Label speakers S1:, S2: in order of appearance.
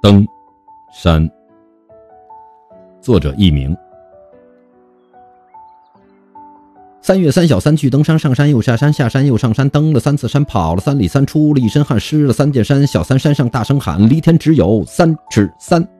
S1: 登山。作者佚名。三月三小三去登山上山又下山下山又上山登了三次山跑了三里三出了一身汗湿了三件衫小三山上大声喊离天只有三尺三。